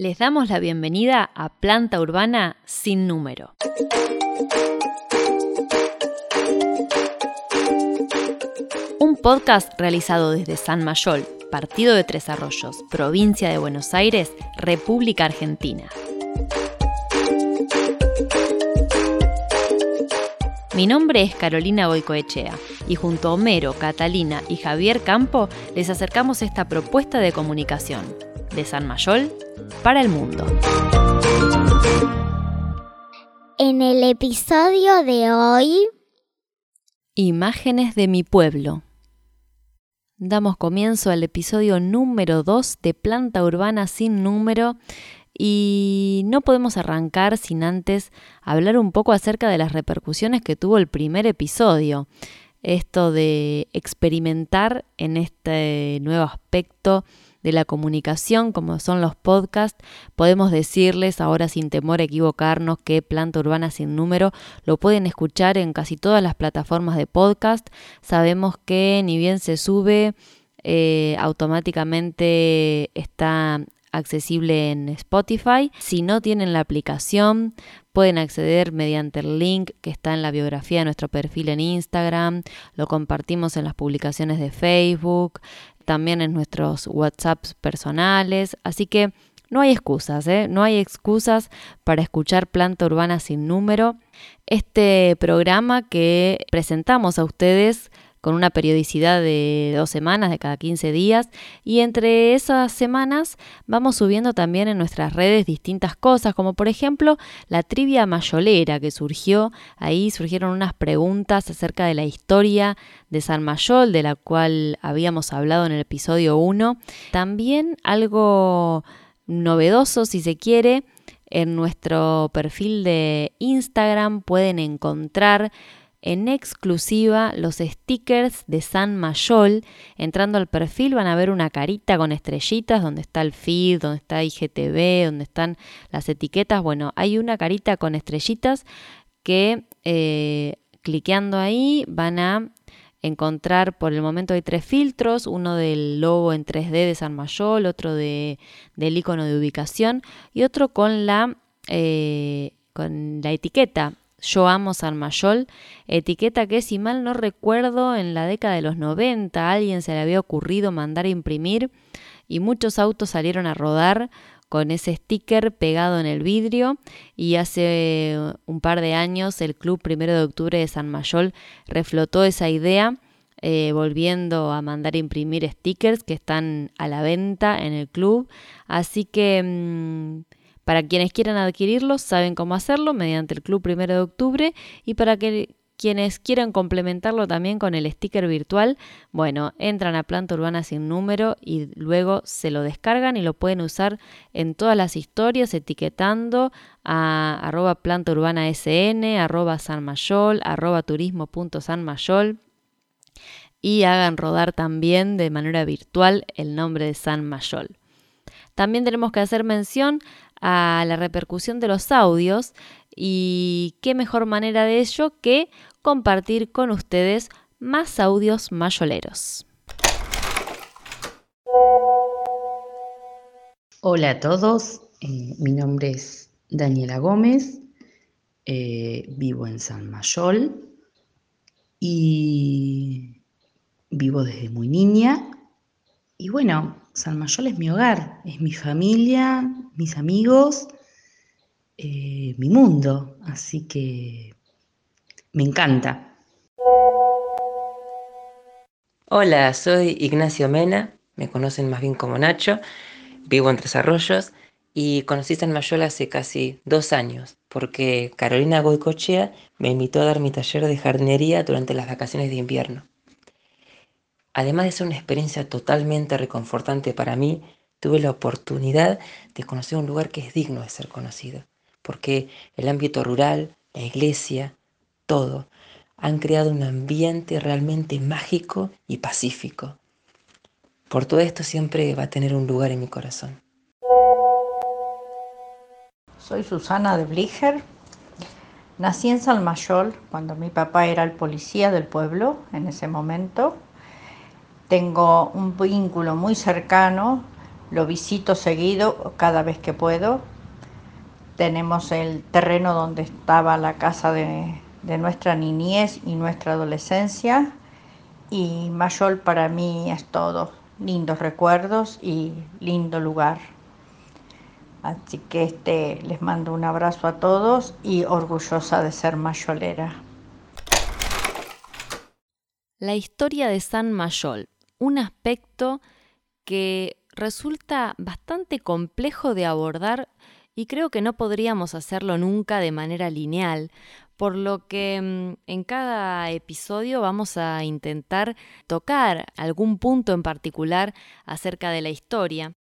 Les damos la bienvenida a Planta Urbana sin número. Un podcast realizado desde San Mayol, Partido de Tres Arroyos, Provincia de Buenos Aires, República Argentina. Mi nombre es Carolina Boicoechea y junto a Homero, Catalina y Javier Campo les acercamos esta propuesta de comunicación de San Mayol para el mundo. En el episodio de hoy... Imágenes de mi pueblo. Damos comienzo al episodio número 2 de Planta Urbana sin número y no podemos arrancar sin antes hablar un poco acerca de las repercusiones que tuvo el primer episodio. Esto de experimentar en este nuevo aspecto de la comunicación, como son los podcasts, podemos decirles ahora sin temor a equivocarnos que Planta Urbana sin número lo pueden escuchar en casi todas las plataformas de podcast. Sabemos que ni bien se sube, eh, automáticamente está accesible en Spotify. Si no tienen la aplicación, pueden acceder mediante el link que está en la biografía de nuestro perfil en Instagram. Lo compartimos en las publicaciones de Facebook también en nuestros WhatsApps personales. Así que no hay excusas, ¿eh? no hay excusas para escuchar Planta Urbana sin número. Este programa que presentamos a ustedes con una periodicidad de dos semanas, de cada 15 días, y entre esas semanas vamos subiendo también en nuestras redes distintas cosas, como por ejemplo la trivia mayolera que surgió, ahí surgieron unas preguntas acerca de la historia de San Mayol, de la cual habíamos hablado en el episodio 1, también algo novedoso si se quiere, en nuestro perfil de Instagram pueden encontrar en exclusiva los stickers de San Mayol. Entrando al perfil van a ver una carita con estrellitas donde está el feed, donde está IGTV, donde están las etiquetas. Bueno, hay una carita con estrellitas que eh, cliqueando ahí van a encontrar, por el momento hay tres filtros, uno del logo en 3D de San Mayol, otro de, del icono de ubicación y otro con la, eh, con la etiqueta yo amo San Mayol, etiqueta que si mal no recuerdo en la década de los 90 a alguien se le había ocurrido mandar a imprimir y muchos autos salieron a rodar con ese sticker pegado en el vidrio y hace un par de años el Club Primero de Octubre de San Mayol reflotó esa idea eh, volviendo a mandar a imprimir stickers que están a la venta en el club. Así que mm, para quienes quieran adquirirlos, saben cómo hacerlo mediante el Club Primero de Octubre y para que quienes quieran complementarlo también con el sticker virtual, bueno, entran a Planta Urbana sin número y luego se lo descargan y lo pueden usar en todas las historias etiquetando a arroba planta urbana sn, arroba sanmayol, arroba turismo.sanmayol y hagan rodar también de manera virtual el nombre de San Mayol. También tenemos que hacer mención a la repercusión de los audios y qué mejor manera de ello que compartir con ustedes más audios mayoleros. Hola a todos, eh, mi nombre es Daniela Gómez, eh, vivo en San Mayol y vivo desde muy niña. Y bueno, San Mayol es mi hogar, es mi familia, mis amigos, eh, mi mundo, así que me encanta. Hola, soy Ignacio Mena, me conocen más bien como Nacho, vivo en Tres Arroyos y conocí San Mayol hace casi dos años, porque Carolina Goicochea me invitó a dar mi taller de jardinería durante las vacaciones de invierno. Además de ser una experiencia totalmente reconfortante para mí, tuve la oportunidad de conocer un lugar que es digno de ser conocido, porque el ámbito rural, la iglesia, todo, han creado un ambiente realmente mágico y pacífico. Por todo esto siempre va a tener un lugar en mi corazón. Soy Susana de Bliger. Nací en Salmayol cuando mi papá era el policía del pueblo en ese momento tengo un vínculo muy cercano lo visito seguido cada vez que puedo. Tenemos el terreno donde estaba la casa de, de nuestra niñez y nuestra adolescencia y Mayol para mí es todo, lindos recuerdos y lindo lugar. Así que este, les mando un abrazo a todos y orgullosa de ser mayolera. La historia de San Mayol, un aspecto que resulta bastante complejo de abordar y creo que no podríamos hacerlo nunca de manera lineal, por lo que mm, en cada episodio vamos a intentar tocar algún punto en particular acerca de la historia.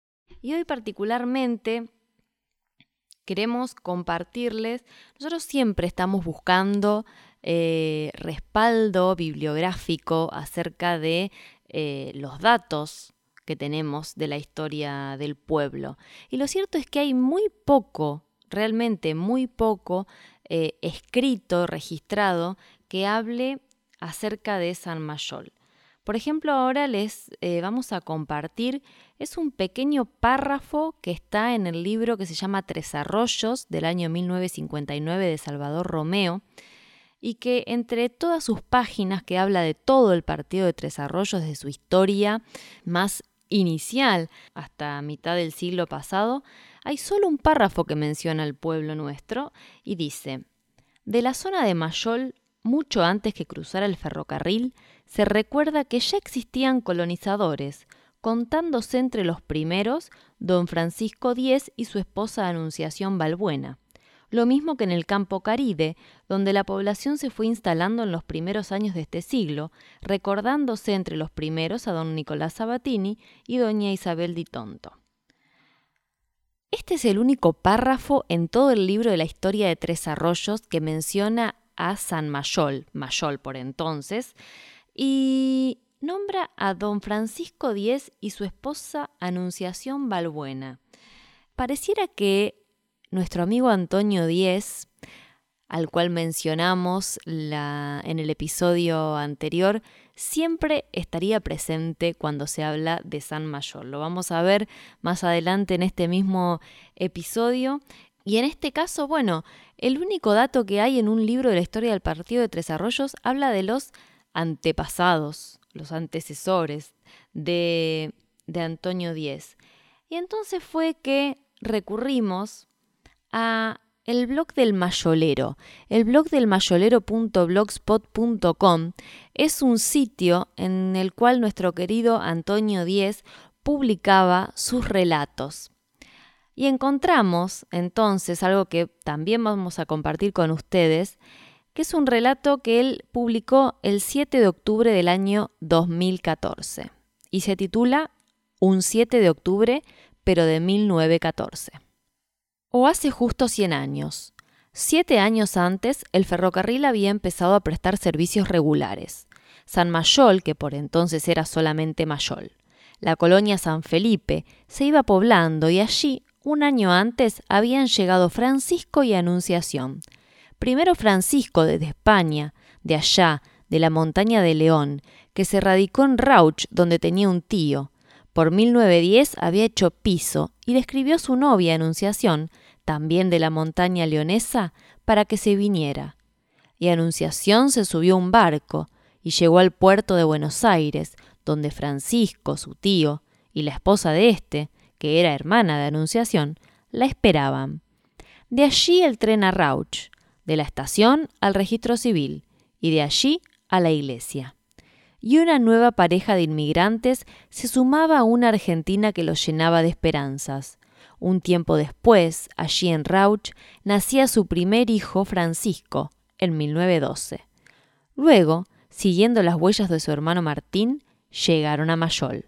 Y hoy particularmente queremos compartirles, nosotros siempre estamos buscando eh, respaldo bibliográfico acerca de eh, los datos que tenemos de la historia del pueblo. Y lo cierto es que hay muy poco, realmente muy poco, eh, escrito, registrado, que hable acerca de San Mayol. Por ejemplo, ahora les eh, vamos a compartir, es un pequeño párrafo que está en el libro que se llama Tres Arroyos del año 1959 de Salvador Romeo, y que entre todas sus páginas que habla de todo el partido de Tres Arroyos, de su historia más inicial hasta mitad del siglo pasado, hay solo un párrafo que menciona al pueblo nuestro y dice, de la zona de Mayol, mucho antes que cruzara el ferrocarril, se recuerda que ya existían colonizadores, contándose entre los primeros don Francisco Díez y su esposa Anunciación Balbuena lo mismo que en el campo Caribe, donde la población se fue instalando en los primeros años de este siglo, recordándose entre los primeros a don Nicolás Sabatini y doña Isabel Di Tonto. Este es el único párrafo en todo el libro de la historia de Tres Arroyos que menciona a San Mayol, Mayol por entonces, y nombra a don Francisco Díez y su esposa Anunciación Balbuena. Pareciera que nuestro amigo Antonio Díez, al cual mencionamos en el episodio anterior, siempre estaría presente cuando se habla de San Mayor. Lo vamos a ver más adelante en este mismo episodio. Y en este caso, bueno, el único dato que hay en un libro de la historia del Partido de Tres Arroyos habla de los antepasados, los antecesores de, de Antonio Díez. Y entonces fue que recurrimos a el blog del mayolero. El blog del mayolero.blogspot.com es un sitio en el cual nuestro querido Antonio Díez publicaba sus relatos. Y encontramos entonces algo que también vamos a compartir con ustedes, que es un relato que él publicó el 7 de octubre del año 2014 y se titula Un 7 de octubre, pero de 1914 o hace justo 100 años. Siete años antes, el ferrocarril había empezado a prestar servicios regulares. San Mayol, que por entonces era solamente Mayol. La colonia San Felipe se iba poblando y allí, un año antes, habían llegado Francisco y Anunciación. Primero Francisco desde España, de allá, de la montaña de León, que se radicó en Rauch, donde tenía un tío. Por 1910 había hecho piso y le escribió a su novia Anunciación, también de la montaña leonesa, para que se viniera. Y Anunciación se subió a un barco y llegó al puerto de Buenos Aires, donde Francisco, su tío, y la esposa de éste, que era hermana de Anunciación, la esperaban. De allí el tren a Rauch, de la estación al registro civil, y de allí a la iglesia y una nueva pareja de inmigrantes se sumaba a una Argentina que los llenaba de esperanzas. Un tiempo después, allí en Rauch, nacía su primer hijo, Francisco, en 1912. Luego, siguiendo las huellas de su hermano Martín, llegaron a Mayol.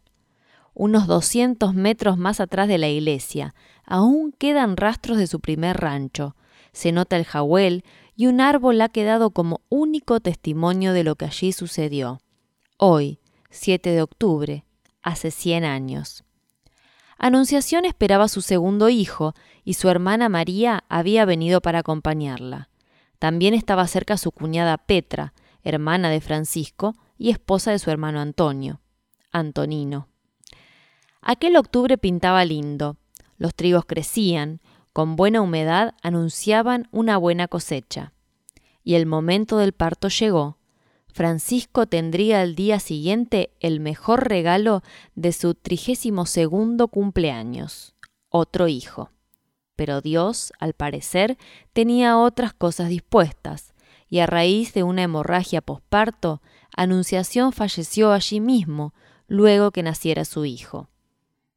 Unos 200 metros más atrás de la iglesia, aún quedan rastros de su primer rancho. Se nota el jahuel y un árbol ha quedado como único testimonio de lo que allí sucedió hoy, 7 de octubre, hace 100 años. Anunciación esperaba su segundo hijo y su hermana María había venido para acompañarla. También estaba cerca su cuñada Petra, hermana de Francisco y esposa de su hermano Antonio, Antonino. Aquel octubre pintaba lindo. Los trigos crecían, con buena humedad anunciaban una buena cosecha. Y el momento del parto llegó. Francisco tendría el día siguiente el mejor regalo de su trigésimo segundo cumpleaños, otro hijo. Pero Dios, al parecer, tenía otras cosas dispuestas, y a raíz de una hemorragia posparto, Anunciación falleció allí mismo, luego que naciera su hijo.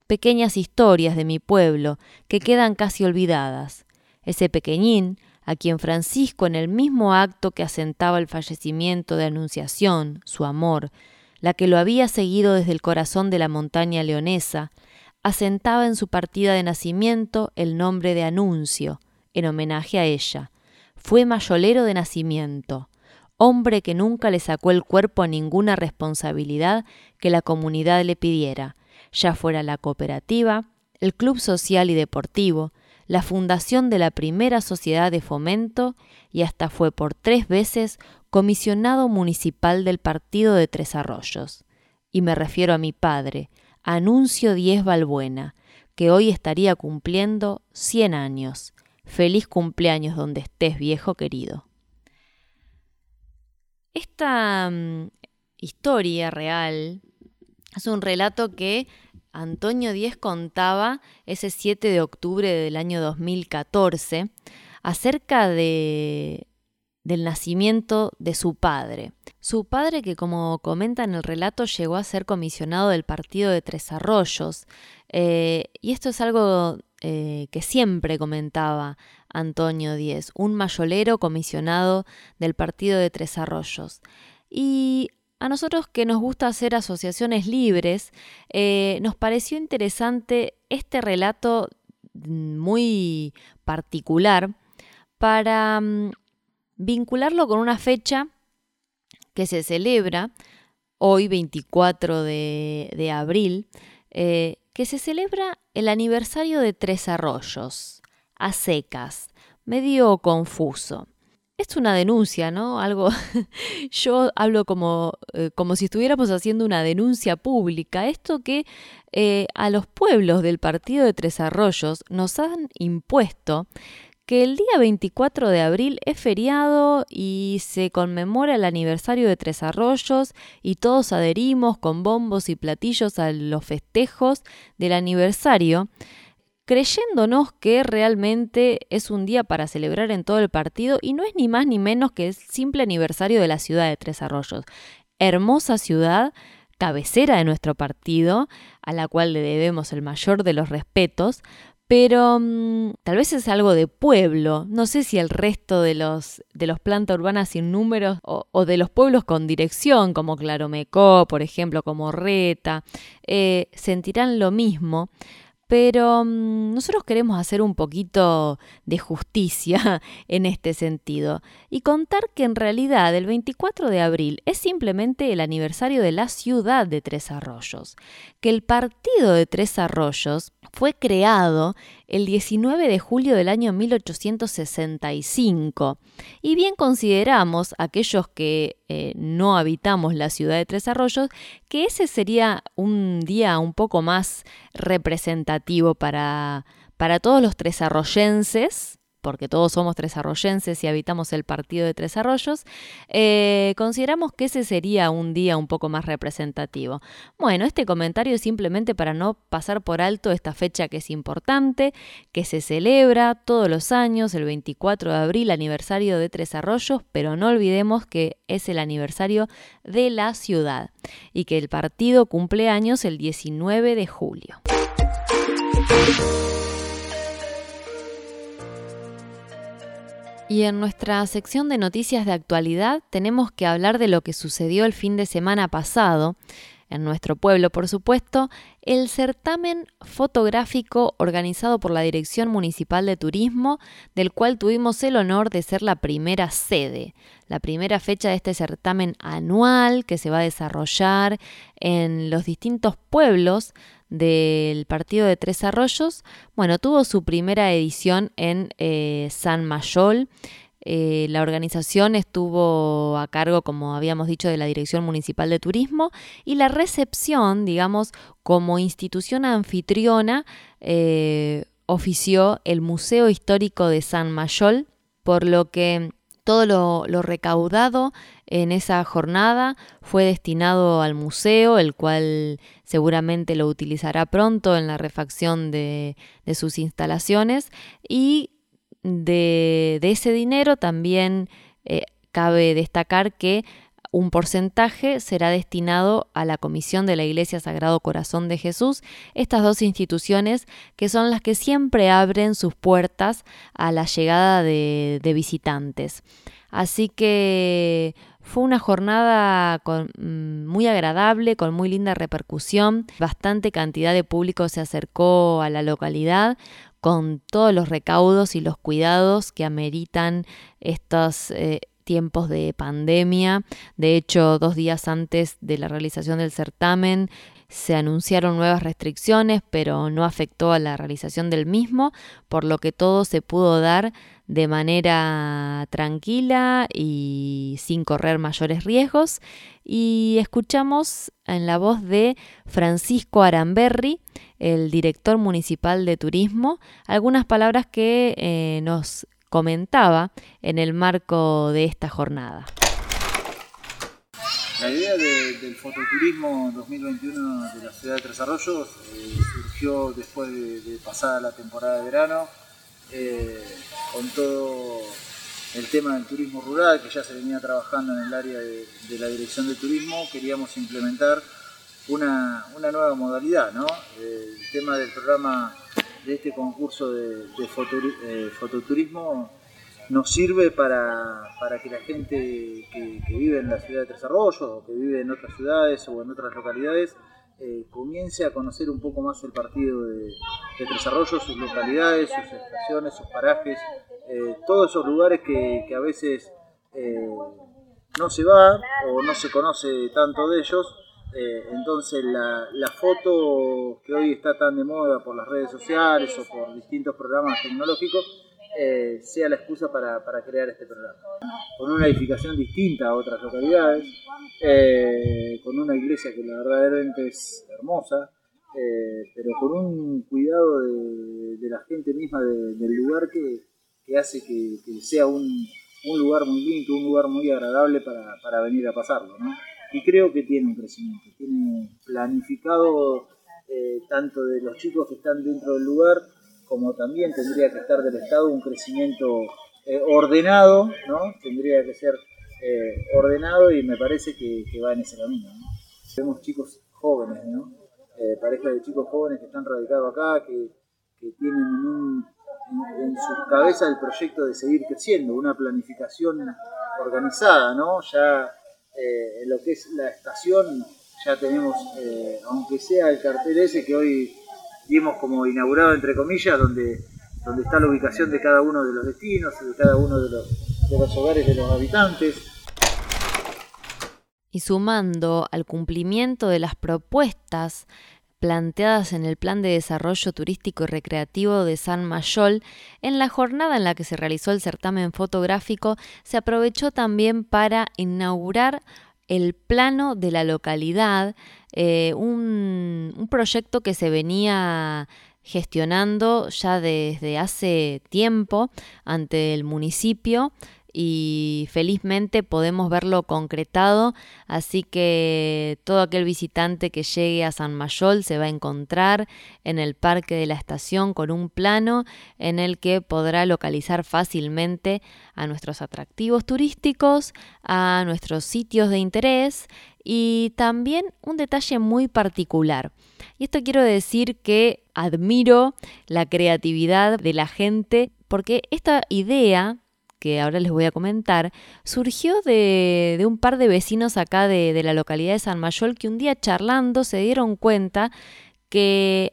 Pequeñas historias de mi pueblo que quedan casi olvidadas. Ese pequeñín, a quien Francisco en el mismo acto que asentaba el fallecimiento de Anunciación, su amor, la que lo había seguido desde el corazón de la montaña leonesa, asentaba en su partida de nacimiento el nombre de Anuncio, en homenaje a ella. Fue mayolero de nacimiento, hombre que nunca le sacó el cuerpo a ninguna responsabilidad que la comunidad le pidiera, ya fuera la cooperativa, el club social y deportivo, la fundación de la primera sociedad de fomento y hasta fue por tres veces comisionado municipal del partido de Tres Arroyos. Y me refiero a mi padre, Anuncio Diez Balbuena, que hoy estaría cumpliendo cien años. Feliz cumpleaños donde estés, viejo querido. Esta mm, historia real es un relato que Antonio Díez contaba ese 7 de octubre del año 2014 acerca de, del nacimiento de su padre. Su padre que como comenta en el relato llegó a ser comisionado del partido de Tres Arroyos. Eh, y esto es algo eh, que siempre comentaba Antonio Díez, un mayolero comisionado del partido de Tres Arroyos. Y a nosotros que nos gusta hacer asociaciones libres, eh, nos pareció interesante este relato muy particular para mm, vincularlo con una fecha que se celebra hoy 24 de, abril, eh, que se celebra el aniversario de Tres Arroyos, a secas, medio confuso. Es una denuncia, ¿no? Algo. Yo hablo como, eh, como si estuviéramos haciendo una denuncia pública. Esto que eh, a los pueblos del partido de Tres Arroyos nos han impuesto que el día 24 de abril es feriado y se conmemora el aniversario de Tres Arroyos y todos adherimos con bombos y platillos a los festejos del aniversario, creyéndonos que realmente es un día para celebrar en todo el partido y no es ni más ni menos que el simple aniversario de la ciudad de Tres Arroyos. Hermosa ciudad, cabecera de nuestro partido, a la cual le debemos el mayor de los respetos, pero mm, tal vez es algo de pueblo. No sé si el resto de los, de los plantas urbanas sin números o, de los pueblos con dirección, como Claromecó, por ejemplo, como Reta, eh, sentirán lo mismo. Pero mm, nosotros queremos hacer un poquito de justicia en este sentido y contar que en realidad el 24 de abril es simplemente el aniversario de la ciudad de Tres Arroyos, que el partido de Tres Arroyos fue creado el 19 de julio del año 1865. Y bien consideramos, aquellos que eh, no habitamos la ciudad de Tres Arroyos, que ese sería un día un poco más representativo para, para todos los tresarroyenses porque todos somos tres arroyenses y habitamos el partido de Tres Arroyos, eh, consideramos que ese sería un día un poco más representativo. Bueno, este comentario es simplemente para no pasar por alto esta fecha que es importante, que se celebra todos los años, el 24 de abril, aniversario de Tres Arroyos, pero no olvidemos que es el aniversario de la ciudad y que el partido cumple años el 19 de julio. Y en nuestra sección de noticias de actualidad tenemos que hablar de lo que sucedió el fin de semana pasado, en nuestro pueblo por supuesto, el certamen fotográfico organizado por la Dirección Municipal de Turismo, del cual tuvimos el honor de ser la primera sede, la primera fecha de este certamen anual que se va a desarrollar en los distintos pueblos del partido de Tres Arroyos, bueno, tuvo su primera edición en eh, San Mayol Eh, la organización estuvo a cargo, como habíamos dicho, de la Dirección Municipal de Turismo y la recepción, digamos, como institución anfitriona, eh, ofició el Museo Histórico de San Mayol, por lo que todo lo, recaudado en esa jornada fue destinado al museo, el cual seguramente lo utilizará pronto en la refacción de, sus instalaciones y de, ese dinero también eh, cabe destacar que un porcentaje será destinado a la Comisión de la Iglesia Sagrado Corazón de Jesús, estas dos instituciones que son las que siempre abren sus puertas a la llegada de, visitantes. Así que fue una jornada mm, muy agradable, con muy linda repercusión. Bastante cantidad de público se acercó a la localidad con todos los recaudos y los cuidados que ameritan estos eh, tiempos de pandemia. De hecho, dos días antes de la realización del certamen se anunciaron nuevas restricciones, pero no afectó a la realización del mismo, por lo que todo se pudo dar de manera tranquila y sin correr mayores riesgos. Y escuchamos en la voz de Francisco Aramberri, el director municipal de turismo, algunas palabras que eh, nos comentaba en el marco de esta jornada. La idea del fototurismo 2021 de la ciudad de Tres Arroyos eh, surgió después de, pasada la temporada de verano, eh, con todo el tema del turismo rural que ya se venía trabajando en el área de, la dirección de turismo, queríamos implementar una, nueva modalidad, ¿no? El tema del programa de este concurso de, eh, fototurismo nos sirve para, que la gente que, vive en la ciudad de Tres Arroyos o que vive en otras ciudades o en otras localidades eh, comience a conocer un poco más el partido de, Tres Arroyos, sus localidades, sus estaciones, sus parajes, eh, todos esos lugares que, a veces no se va o no se conoce tanto de ellos eh, entonces la, foto que hoy está tan de moda por las redes sociales o por distintos programas tecnológicos eh, sea la excusa para, crear este programa. Con una edificación distinta a otras localidades, eh, con una iglesia que la verdaderamente es hermosa, pero con un cuidado de, la gente misma del lugar que, hace que, sea un, lugar muy lindo, un lugar muy agradable para, venir a pasarlo. Y creo que tiene un crecimiento, tiene planificado eh, tanto de los chicos que están dentro del lugar como también tendría que estar del Estado un crecimiento eh, ordenado, ¿no? Tendría que ser eh, ordenado y me parece que, va en ese camino. Vemos chicos jóvenes, ¿no? parejas de chicos jóvenes que están radicados acá, que, tienen en, en, su cabeza el proyecto de seguir creciendo, una planificación organizada, ¿no? Ya eh, lo que es la estación ya tenemos, eh, aunque sea el cartel ese que hoy vimos como inaugurado entre comillas, donde, donde está la ubicación de cada uno de los destinos, de cada uno de los, de los hogares de los habitantes. Y sumando al cumplimiento de las propuestas planteadas en el Plan de Desarrollo Turístico y Recreativo de San Mayol, en la jornada en la que se realizó el certamen fotográfico, se aprovechó también para inaugurar el plano de la localidad, eh, un, un proyecto que se venía gestionando ya desde hace tiempo ante el municipio y felizmente podemos verlo concretado, así que todo aquel visitante que llegue a San Mayol se va a encontrar en el parque de la estación con un plano en el que podrá localizar fácilmente a nuestros atractivos turísticos, a nuestros sitios de interés y también un detalle muy particular. Y esto quiero decir que admiro la creatividad de la gente porque esta idea que ahora les voy a comentar, surgió de, un par de vecinos acá de, de, la localidad de San Mayol que un día charlando se dieron cuenta que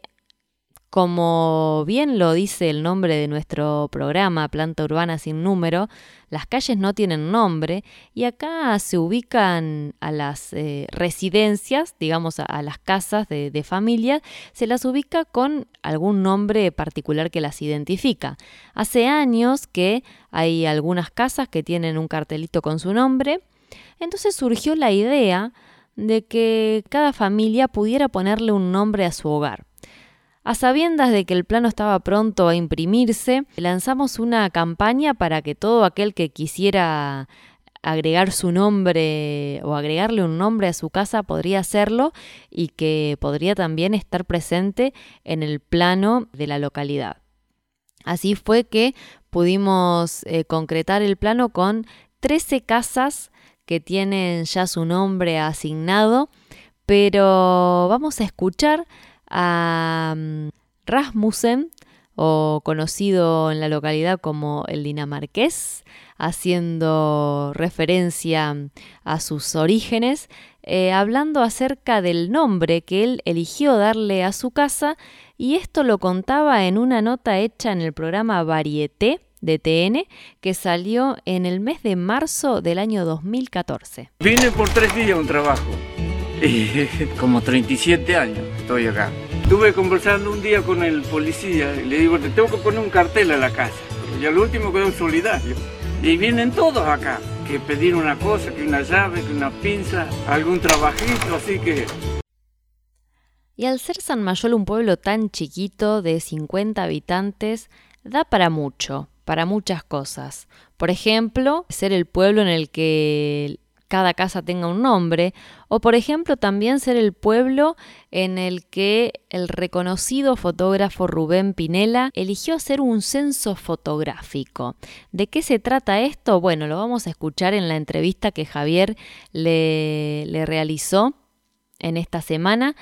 Como bien lo dice el nombre de nuestro programa, Planta Urbana sin número, las calles no tienen nombre y acá se ubican a las eh, residencias, digamos a, las casas de, de, familia, se las ubica con algún nombre particular que las identifica. Hace años que hay algunas casas que tienen un cartelito con su nombre, entonces surgió la idea de que cada familia pudiera ponerle un nombre a su hogar. A sabiendas de que el plano estaba pronto a imprimirse, lanzamos una campaña para que todo aquel que quisiera agregar su nombre o agregarle un nombre a su casa podría hacerlo y que podría también estar presente en el plano de la localidad. Así fue que pudimos eh, concretar el plano con 13 casas que tienen ya su nombre asignado, pero vamos a escuchar a mm, Rasmussen, o conocido en la localidad como el dinamarqués, haciendo referencia a sus orígenes, eh, hablando acerca del nombre que él eligió darle a su casa, y esto lo contaba en una nota hecha en el programa Varieté de TN que salió en el mes de marzo del año 2014. Vine por tres días a un trabajo. como 37 años estoy acá. Estuve conversando un día con el policía y le digo, te tengo que poner un cartel a la casa. Y al último quedó un solidario. Y vienen todos acá, que pedir una cosa, que una llave, que una pinza, algún trabajito, así que... Y al ser San Mayol un pueblo tan chiquito de 50 habitantes, da para mucho, para muchas cosas. Por ejemplo, ser el pueblo en el que cada casa tenga un nombre, o por ejemplo también ser el pueblo en el que el reconocido fotógrafo Rubén Pinela eligió hacer un censo fotográfico. ¿De qué se trata esto? Bueno, lo vamos a escuchar en la entrevista que Javier le, le realizó en esta semana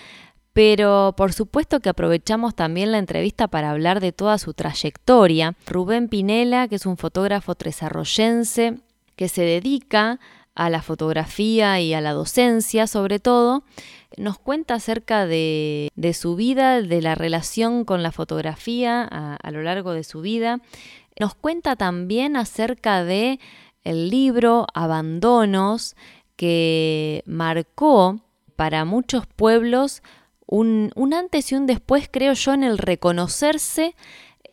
pero por supuesto que aprovechamos también la entrevista para hablar de toda su trayectoria. Rubén Pinela, que es un fotógrafo tresarroyense que se dedica a la fotografía y a la docencia sobre todo, nos cuenta acerca de, su vida, de la relación con la fotografía a, lo largo de su vida. Nos cuenta también acerca de el libro Abandonos que marcó para muchos pueblos un antes y un después, creo yo, en el reconocerse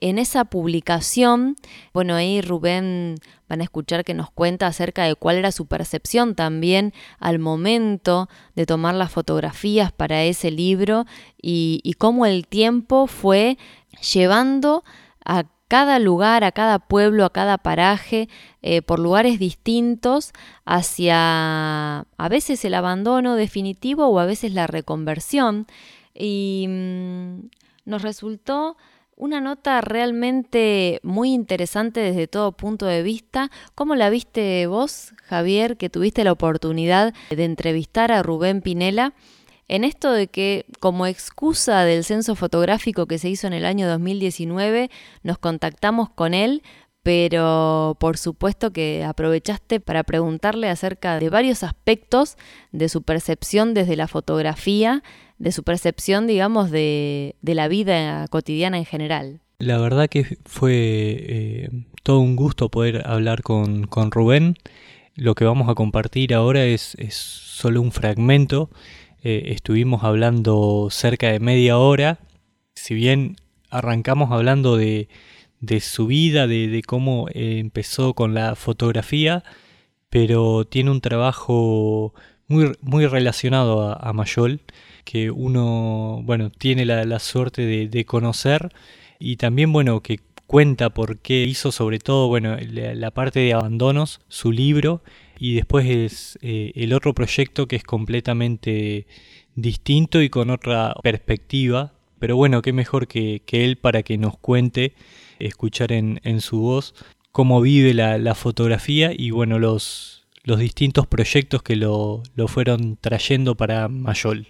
en esa publicación, bueno, ahí Rubén van a escuchar que nos cuenta acerca de cuál era su percepción también al momento de tomar las fotografías para ese libro y, cómo el tiempo fue llevando a cada lugar, a cada pueblo, a cada paraje, eh, por lugares distintos, hacia a veces el abandono definitivo o a veces la reconversión. Y mm, nos resultó una nota realmente muy interesante desde todo punto de vista. ¿Cómo la viste vos, Javier, que tuviste la oportunidad de entrevistar a Rubén Pinela? En esto de que, como excusa del censo fotográfico que se hizo en el año 2019, nos contactamos con él, pero por supuesto que aprovechaste para preguntarle acerca de varios aspectos de su percepción desde la fotografía de su percepción, digamos, de, la vida cotidiana en general. La verdad que fue eh, todo un gusto poder hablar con, Rubén. Lo que vamos a compartir ahora es, solo un fragmento. Eh, estuvimos hablando cerca de media hora. Si bien arrancamos hablando de, su vida, de, cómo eh, empezó con la fotografía, pero tiene un trabajo muy, muy relacionado a Mayol que uno, bueno, tiene la, suerte de, conocer y también, bueno, que cuenta por qué hizo sobre todo, bueno, la, parte de abandonos, su libro, y después es eh, el otro proyecto que es completamente distinto y con otra perspectiva, pero bueno, qué mejor que, él para que nos cuente, escuchar en, su voz cómo vive la, fotografía y bueno, los, los distintos proyectos que lo, lo fueron trayendo para Mayol.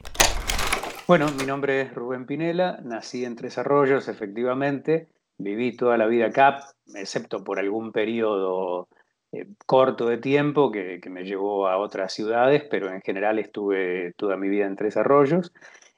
Bueno, mi nombre es Rubén Pinela, nací en Tres Arroyos, efectivamente, viví toda la vida acá, excepto por algún periodo eh, corto de tiempo que, me llevó a otras ciudades, pero en general estuve toda mi vida en Tres Arroyos.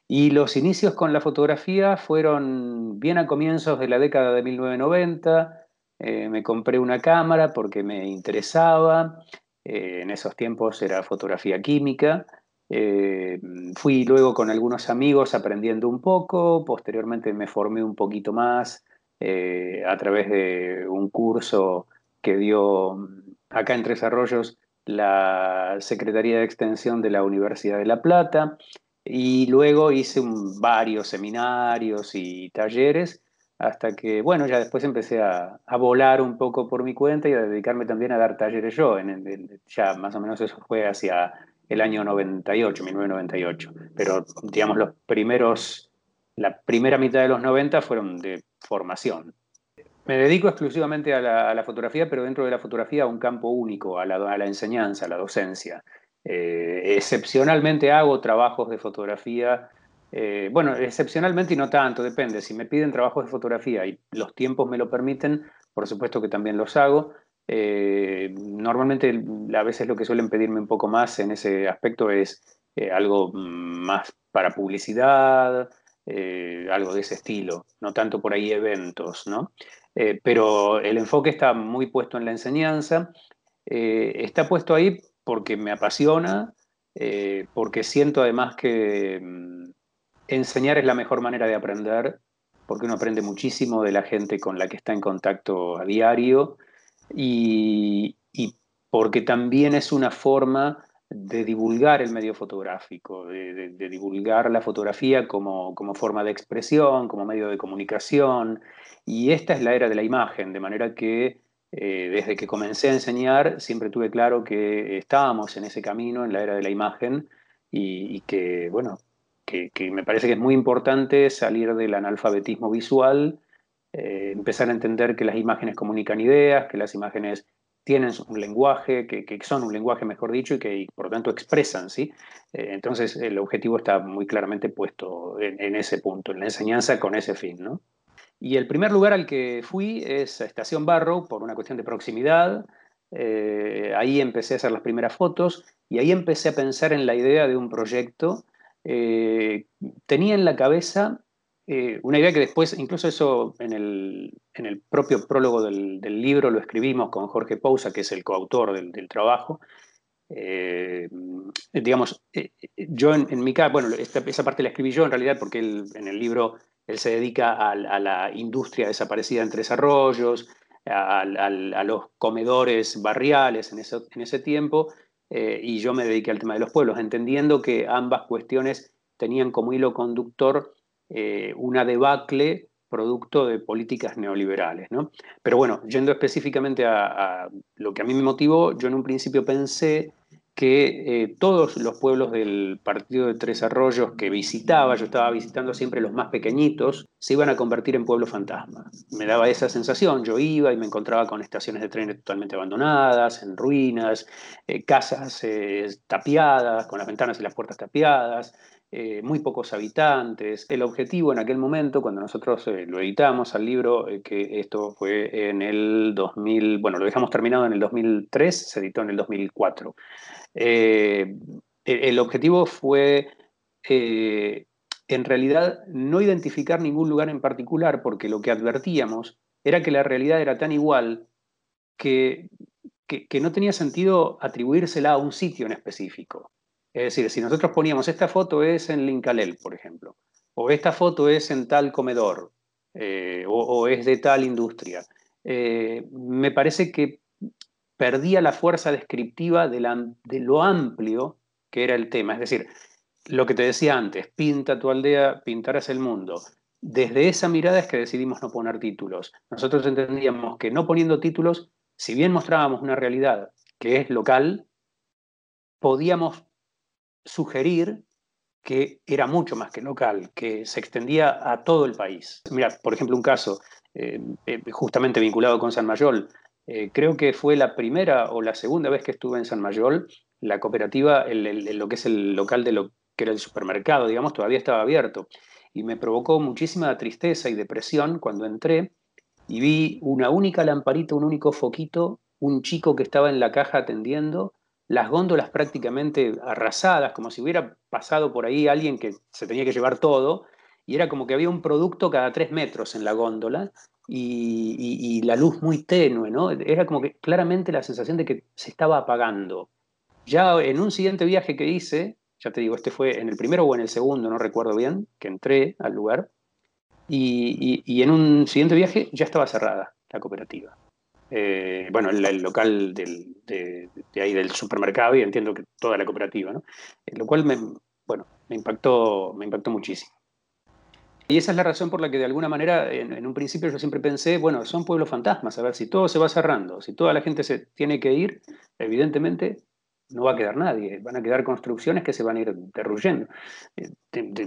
Y los inicios con la fotografía fueron bien a comienzos de la década de 1990. Eh, me compré una cámara porque me interesaba. Eh, en esos tiempos era fotografía química. Eh, fui luego con algunos amigos aprendiendo un poco. Posteriormente me formé un poquito más a través de un curso que dio acá en Tres Arroyos la Secretaría de Extensión de la Universidad de La Plata. Y luego hice varios seminarios y talleres hasta que, bueno, ya después empecé a, volar un poco por mi cuenta y a dedicarme también a dar talleres yo. En, ya más o menos eso fue hacia el año 98, 1998. Pero, digamos, los primeros, la primera mitad de los 90 fueron de formación. Me dedico exclusivamente a la, fotografía, pero dentro de la fotografía a un campo único, a la, enseñanza, a la docencia. Eh, excepcionalmente hago trabajos de fotografía, eh, bueno, excepcionalmente y no tanto, depende. Si me piden trabajos de fotografía y los tiempos me lo permiten, por supuesto que también los hago. Eh, normalmente a veces lo que suelen pedirme un poco más en ese aspecto es algo más para publicidad, algo de ese estilo, no tanto por ahí eventos, ¿no? pero el enfoque está muy puesto en la enseñanza, está puesto ahí porque me apasiona, eh, porque siento además que mm, enseñar es la mejor manera de aprender, porque uno aprende muchísimo de la gente con la que está en contacto a diario y, porque también es una forma de divulgar el medio fotográfico, de, divulgar la fotografía como, forma de expresión, como medio de comunicación. Y esta es la era de la imagen, de manera que eh, desde que comencé a enseñar, siempre tuve claro que estábamos en ese camino, en la era de la imagen, y, que, bueno, que, me parece que es muy importante salir del analfabetismo visual, eh, empezar a entender que las imágenes comunican ideas, que las imágenes tienen un lenguaje, que, son un lenguaje, mejor dicho, y que por lo tanto expresan, ¿sí? Eh, entonces el objetivo está muy claramente puesto en, ese punto, en la enseñanza con ese fin, ¿no? Y el primer lugar al que fui es a Estación Barrow por una cuestión de proximidad. Eh, ahí empecé a hacer las primeras fotos y ahí empecé a pensar en la idea de un proyecto. Eh, tenía en la cabeza eh, una idea que después, incluso eso en el, en el propio prólogo del, libro lo escribimos con Jorge Pousa, que es el coautor del, del trabajo. digamos, yo en, mi caso, bueno, esa parte la escribí yo en realidad porque en el libro él se dedica a, la industria desaparecida en Tres Arroyos, a, los comedores barriales en, en ese tiempo, eh, y yo me dediqué al tema de los pueblos, entendiendo que ambas cuestiones tenían como hilo conductor eh, una debacle producto de políticas neoliberales. ¿no? Pero bueno, yendo específicamente a, lo que a mí me motivó, yo en un principio pensé que eh, todos los pueblos del partido de Tres Arroyos que visitaba, yo estaba visitando siempre los más pequeñitos, se iban a convertir en pueblos fantasma. Me daba esa sensación, yo iba y me encontraba con estaciones de trenes totalmente abandonadas, en ruinas, eh, casas eh, tapiadas, con las ventanas y las puertas tapiadas, muy pocos habitantes. El objetivo en aquel momento, cuando nosotros lo editamos al libro, que esto fue en el 2000, bueno, lo dejamos terminado en el 2003, se editó en el 2004. Eh, el objetivo fue, eh, en realidad, no identificar ningún lugar en particular, porque lo que advertíamos era que la realidad era tan igual que, que, no tenía sentido atribuírsela a un sitio en específico. Es decir, si nosotros poníamos esta foto es en Lincalel, por ejemplo, o esta foto es en tal comedor, eh, o, es de tal industria, me parece que perdía la fuerza descriptiva de, lo amplio que era el tema. Es decir, lo que te decía antes, pinta tu aldea, pintarás el mundo. Desde esa mirada es que decidimos no poner títulos. Nosotros entendíamos que no poniendo títulos, si bien mostrábamos una realidad que es local, podíamos sugerir que era mucho más que local, que se extendía a todo el país. Mira, por ejemplo, un caso eh, eh, justamente vinculado con San Mayol, eh, creo que fue la primera o la segunda vez que estuve en San Mayol, la cooperativa, lo que es el local de lo que era el supermercado, digamos, todavía estaba abierto. Y me provocó muchísima tristeza y depresión cuando entré y vi una única lamparita, un único foquito, un chico que estaba en la caja atendiendo, las góndolas prácticamente arrasadas, como si hubiera pasado por ahí alguien que se tenía que llevar todo, y era como que había un producto cada tres metros en la góndola y, la luz muy tenue, ¿no? Era como que claramente la sensación de que se estaba apagando. Ya en un siguiente viaje que hice, ya te digo, este fue en el primero o en el segundo, no recuerdo bien, que entré al lugar, y en un siguiente viaje ya estaba cerrada la cooperativa. Eh, bueno, el, local de, ahí del supermercado y entiendo que toda la cooperativa, ¿no? Eh, lo cual me, bueno, me, impactó, me impactó muchísimo. Y esa es la razón por la que de alguna manera en, un principio yo siempre pensé, bueno, son pueblos fantasmas, a ver, si todo se va cerrando, si toda la gente se tiene que ir, evidentemente no va a quedar nadie, van a quedar construcciones que se van a ir derruyendo, eh,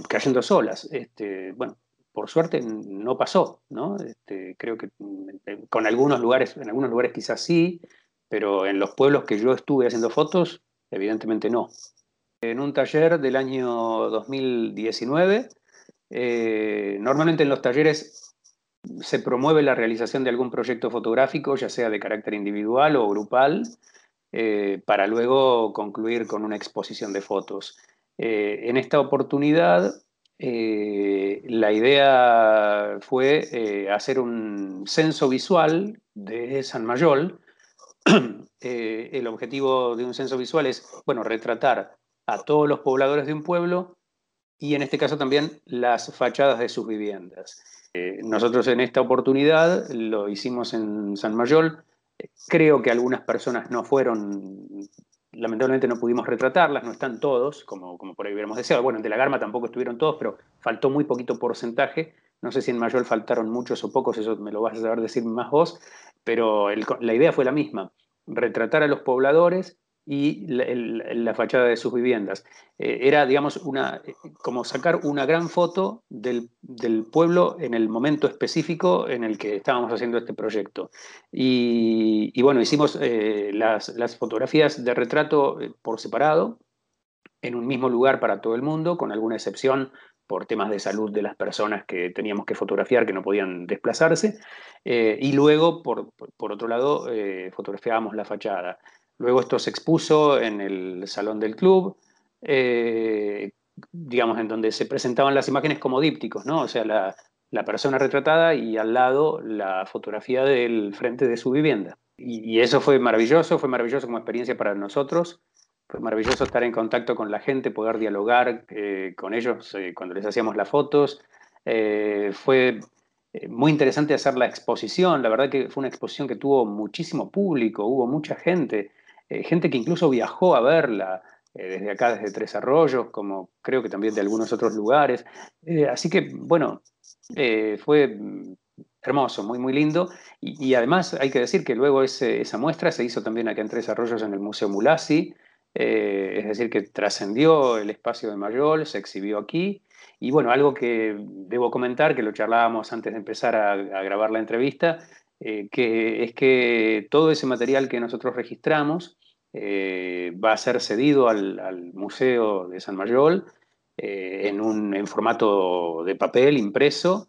cayendo solas. Este, bueno, por suerte no pasó, ¿no? Este, creo que mm, con algunos lugares, en algunos lugares quizás sí, pero en los pueblos que yo estuve haciendo fotos, evidentemente no. En un taller del año 2019, eh, normalmente en los talleres se promueve la realización de algún proyecto fotográfico, ya sea de carácter individual o grupal, eh, para luego concluir con una exposición de fotos. Eh, en esta oportunidad eh, la idea fue eh, hacer un censo visual de San Mayol. Eh, el objetivo de un censo visual es, bueno, retratar a todos los pobladores de un pueblo y en este caso también las fachadas de sus viviendas. nosotros en esta oportunidad lo hicimos en San Mayol. Creo que algunas personas no fueron lamentablemente no pudimos retratarlas, no están todos, como, como por ahí hubiéramos deseado. Bueno, en De la Garma tampoco estuvieron todos, pero faltó muy poquito porcentaje. No sé si en Mayor faltaron muchos o pocos, eso me lo vas a saber decir más vos, pero la idea fue la misma, retratar a los pobladores y la, fachada de sus viviendas. Eh, era, digamos, una, eh, como sacar una gran foto del, pueblo en el momento específico en el que estábamos haciendo este proyecto. Y, bueno, hicimos eh, las, las, fotografías de retrato por separado, en un mismo lugar para todo el mundo, con alguna excepción por temas de salud de las personas que teníamos que fotografiar, que no podían desplazarse. y luego, por, por otro lado, fotografiábamos la fachada. Luego esto se expuso en el salón del club, eh, digamos, en donde se presentaban las imágenes como dípticos, ¿no? O sea, la, persona retratada y al lado la fotografía del frente de su vivienda. Y, eso fue maravilloso, fue maravilloso como experiencia para nosotros. Fue maravilloso estar en contacto con la gente, poder dialogar eh, con ellos eh, cuando les hacíamos las fotos. fue muy interesante hacer la exposición. La verdad que fue una exposición que tuvo muchísimo público, hubo mucha gente. Eh, gente que incluso viajó a verla eh, desde acá, desde Tres Arroyos, como creo que también de algunos otros lugares. Eh, así que, bueno, fue hermoso, muy, muy lindo. Y, además hay que decir que luego esa muestra se hizo también acá en Tres Arroyos en el Museo Mulasi, es decir, que trascendió el espacio de Mayol, se exhibió aquí. Y bueno, algo que debo comentar, que lo charlábamos antes de empezar a grabar la entrevista, que es que todo ese material que nosotros registramos eh, va a ser cedido al, Museo de San Mayol eh, en, un, formato de papel impreso,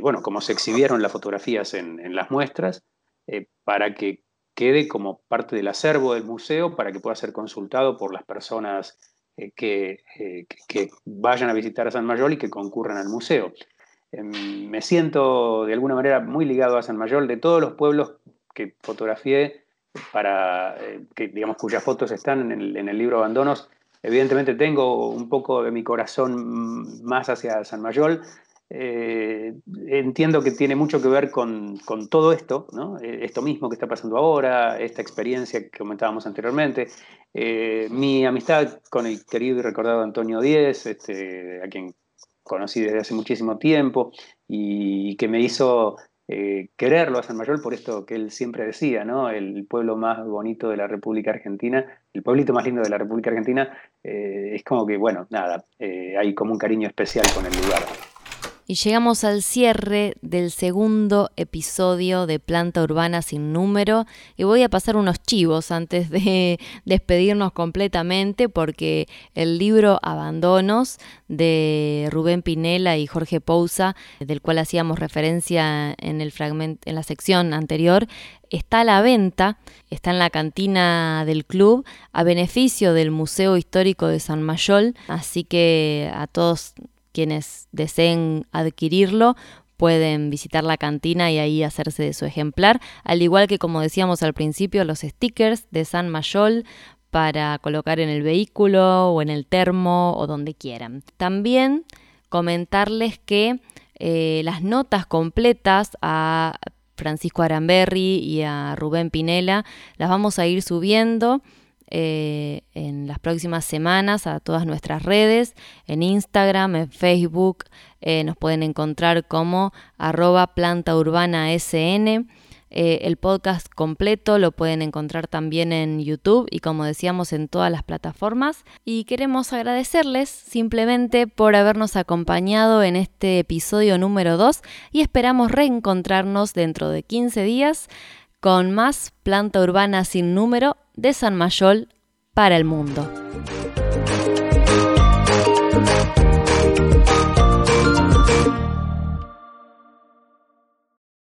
bueno, como se exhibieron las fotografías en, las muestras, para que quede como parte del acervo del museo, para que pueda ser consultado por las personas que, que, vayan a visitar a San Mayol y que concurran al museo. Em, me siento de alguna manera muy ligado a San Mayol, de todos los pueblos que fotografié, para, eh, que, digamos, cuyas fotos están en el, libro Abandonos, evidentemente tengo un poco de mi corazón más hacia San Mayol. Eh, entiendo que tiene mucho que ver con, todo esto, eh, esto mismo que está pasando ahora, esta experiencia que comentábamos anteriormente, mi amistad con el querido y recordado Antonio Díez, este, a quien conocí desde hace muchísimo tiempo y que me hizo eh, quererlo a San Mayol por esto que él siempre decía, ¿no? El pueblo más bonito de la República Argentina, el pueblito más lindo de la República Argentina, eh, es como que, bueno, nada, eh, hay como un cariño especial con el lugar. Y llegamos al cierre del segundo episodio de Planta Urbana sin número. Y voy a pasar unos chivos antes de despedirnos completamente porque el libro Abandonos de Rubén Pinela y Jorge Pousa, del cual hacíamos referencia en el en la sección anterior, está a la venta, está en la cantina del club a beneficio del Museo Histórico de San Mayol, así que a todos quienes deseen adquirirlo pueden visitar la cantina y ahí hacerse de su ejemplar, al igual que como decíamos al principio, los stickers de San Mayol para colocar en el vehículo o en el termo o donde quieran. También comentarles que eh, las notas completas a Francisco Aramberri y a Rubén Pinela las vamos a ir subiendo eh, en las próximas semanas a todas nuestras redes, en Instagram, en Facebook, eh, nos pueden encontrar como arroba planta SN. Eh, el podcast completo lo pueden encontrar también en YouTube y como decíamos en todas las plataformas. Y queremos agradecerles simplemente por habernos acompañado en este episodio número 2 y esperamos reencontrarnos dentro de 15 días con más planta urbana sin número de San Mayol para el mundo.